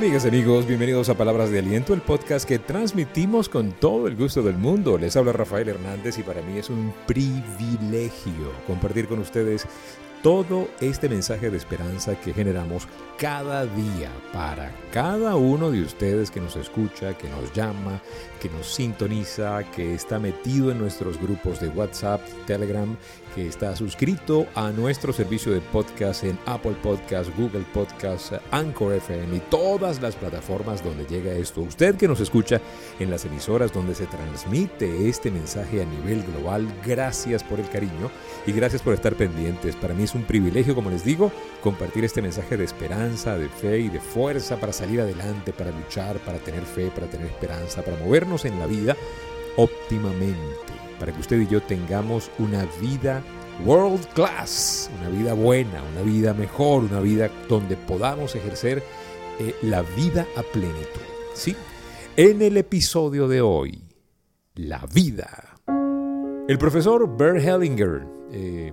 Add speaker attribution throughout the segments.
Speaker 1: amigas y amigos, bienvenidos a Palabras de Aliento, el podcast que transmitimos con todo el gusto del mundo. Les habla Rafael Hernández y para mí es un privilegio compartir con ustedes todo este mensaje de esperanza que generamos cada día para cada uno de ustedes que nos escucha, que nos llama, que nos sintoniza, que está metido en nuestros grupos de WhatsApp, Telegram, que está suscrito a nuestro servicio de podcast en Apple Podcast, Google Podcast, Anchor FM y todas las plataformas donde llega esto. Usted que nos escucha en las emisoras donde se transmite este mensaje a nivel global, gracias por el cariño y gracias por estar pendientes. Para mí es un privilegio, como les digo, compartir este mensaje de esperanza, de fe y de fuerza para salir adelante, para luchar, para tener fe, para tener esperanza, para movernos en la vida óptimamente, para que usted y yo tengamos una vida world class, una vida buena, una vida mejor, una vida donde podamos ejercer eh, la vida a plenitud. ¿sí? En el episodio de hoy, la vida. El profesor Bert Hellinger, eh,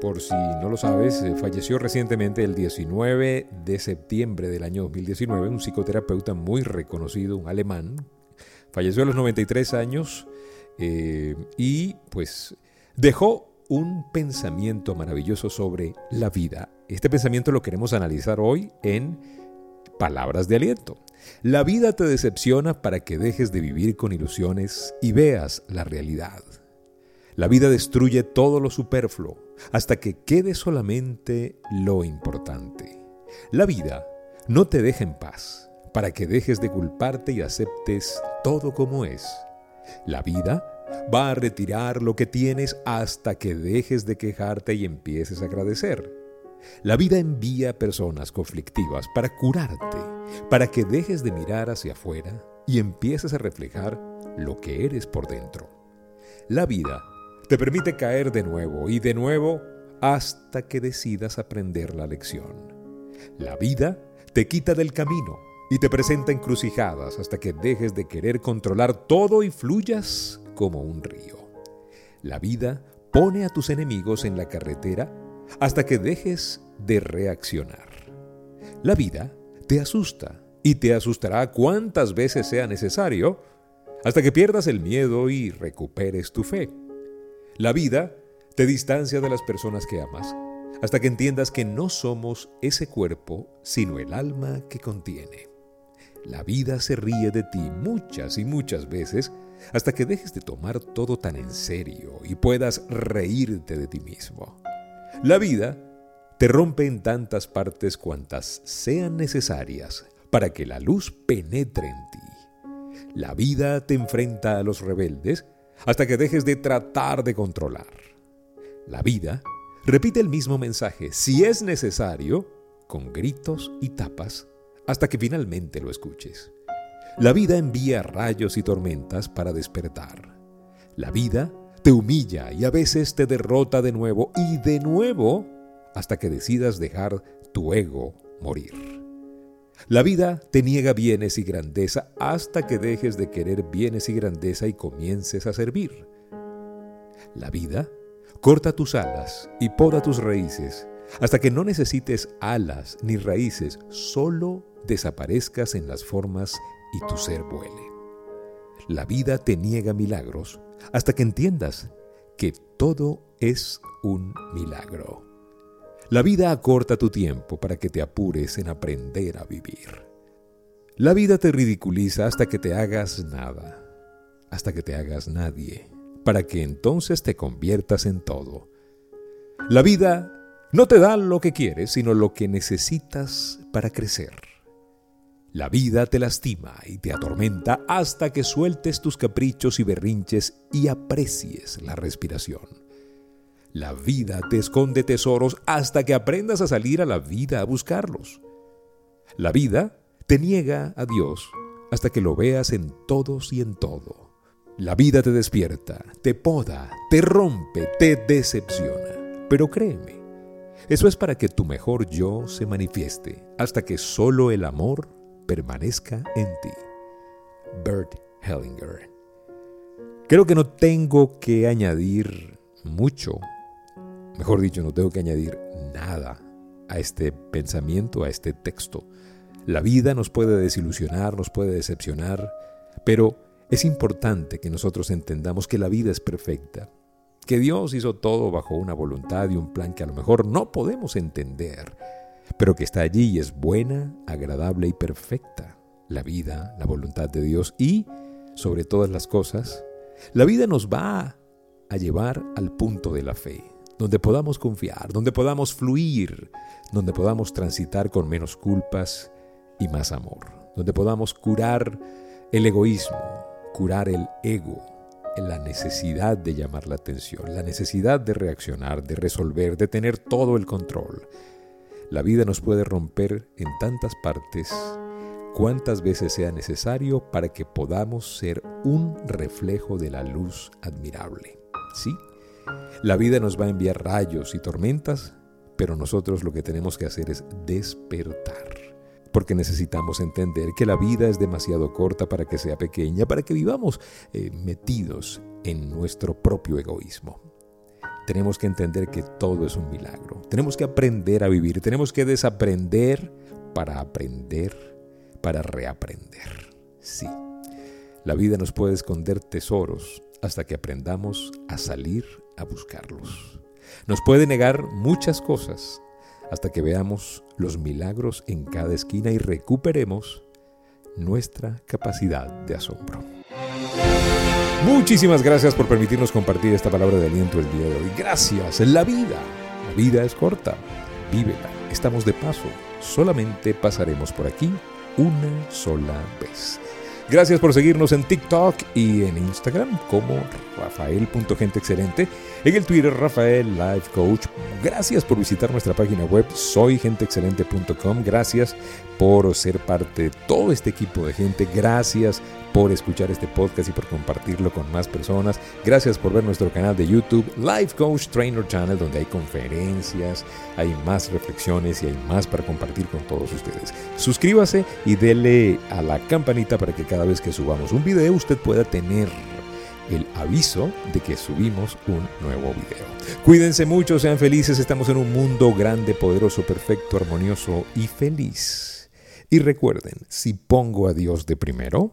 Speaker 1: por si no lo sabes, eh, falleció recientemente el 19 de septiembre del año 2019, un psicoterapeuta muy reconocido, un alemán. Falleció a los 93 años eh, y pues dejó un pensamiento maravilloso sobre la vida. Este pensamiento lo queremos analizar hoy en palabras de aliento. La vida te decepciona para que dejes de vivir con ilusiones y veas la realidad. La vida destruye todo lo superfluo hasta que quede solamente lo importante. La vida no te deja en paz para que dejes de culparte y aceptes todo como es. La vida va a retirar lo que tienes hasta que dejes de quejarte y empieces a agradecer. La vida envía personas conflictivas para curarte, para que dejes de mirar hacia afuera y empieces a reflejar lo que eres por dentro. La vida te permite caer de nuevo y de nuevo hasta que decidas aprender la lección. La vida te quita del camino y te presenta encrucijadas hasta que dejes de querer controlar todo y fluyas como un río. La vida pone a tus enemigos en la carretera hasta que dejes de reaccionar. La vida te asusta y te asustará cuantas veces sea necesario hasta que pierdas el miedo y recuperes tu fe. La vida te distancia de las personas que amas, hasta que entiendas que no somos ese cuerpo, sino el alma que contiene. La vida se ríe de ti muchas y muchas veces, hasta que dejes de tomar todo tan en serio y puedas reírte de ti mismo. La vida te rompe en tantas partes cuantas sean necesarias para que la luz penetre en ti. La vida te enfrenta a los rebeldes hasta que dejes de tratar de controlar. La vida repite el mismo mensaje, si es necesario, con gritos y tapas, hasta que finalmente lo escuches. La vida envía rayos y tormentas para despertar. La vida te humilla y a veces te derrota de nuevo y de nuevo hasta que decidas dejar tu ego morir. La vida te niega bienes y grandeza hasta que dejes de querer bienes y grandeza y comiences a servir. La vida corta tus alas y poda tus raíces hasta que no necesites alas ni raíces, solo desaparezcas en las formas y tu ser vuele. La vida te niega milagros hasta que entiendas que todo es un milagro. La vida acorta tu tiempo para que te apures en aprender a vivir. La vida te ridiculiza hasta que te hagas nada, hasta que te hagas nadie, para que entonces te conviertas en todo. La vida no te da lo que quieres, sino lo que necesitas para crecer. La vida te lastima y te atormenta hasta que sueltes tus caprichos y berrinches y aprecies la respiración. La vida te esconde tesoros hasta que aprendas a salir a la vida a buscarlos. La vida te niega a Dios hasta que lo veas en todos y en todo. La vida te despierta, te poda, te rompe, te decepciona. Pero créeme, eso es para que tu mejor yo se manifieste hasta que solo el amor permanezca en ti. Bert Hellinger. Creo que no tengo que añadir mucho Mejor dicho, no tengo que añadir nada a este pensamiento, a este texto. La vida nos puede desilusionar, nos puede decepcionar, pero es importante que nosotros entendamos que la vida es perfecta, que Dios hizo todo bajo una voluntad y un plan que a lo mejor no podemos entender, pero que está allí y es buena, agradable y perfecta. La vida, la voluntad de Dios y, sobre todas las cosas, la vida nos va a llevar al punto de la fe, donde podamos confiar, donde podamos fluir, donde podamos transitar con menos culpas y más amor, donde podamos curar el egoísmo, curar el ego, la necesidad de llamar la atención, la necesidad de reaccionar, de resolver, de tener todo el control. La vida nos puede romper en tantas partes cuantas veces sea necesario para que podamos ser un reflejo de la luz admirable. Sí, la vida nos va a enviar rayos y tormentas, pero nosotros lo que tenemos que hacer es despertar porque necesitamos entender que la vida es demasiado corta para que sea pequeña, para que vivamos eh, metidos en nuestro propio egoísmo. Tenemos que entender que todo es un milagro. Tenemos que aprender a vivir. Tenemos que desaprender para aprender, para reaprender. Sí, la vida nos puede esconder tesoros hasta que aprendamos a salir a buscarlos. Nos puede negar muchas cosas hasta que veamos los milagros en cada esquina y recuperemos nuestra capacidad de asombro. Muchísimas gracias por permitirnos compartir esta palabra de aliento el día de hoy. Gracias. La vida, la vida es corta. Vívela. Estamos de paso. Solamente pasaremos por aquí una sola vez. Gracias por seguirnos en TikTok y en Instagram como rafael.genteexcelente. En el Twitter, Rafael Life Coach. Gracias por visitar nuestra página web soygenteexcelente.com. Gracias por ser parte de todo este equipo de gente. Gracias por escuchar este podcast y por compartirlo con más personas. Gracias por ver nuestro canal de YouTube, Life Coach Trainer Channel, donde hay conferencias, hay más reflexiones y hay más para compartir con todos ustedes. Suscríbase y dele a la campanita para que cada vez que subamos un video usted pueda tener el aviso de que subimos un nuevo video. Cuídense mucho, sean felices, estamos en un mundo grande, poderoso, perfecto, armonioso y feliz. Y recuerden, si pongo a Dios de primero,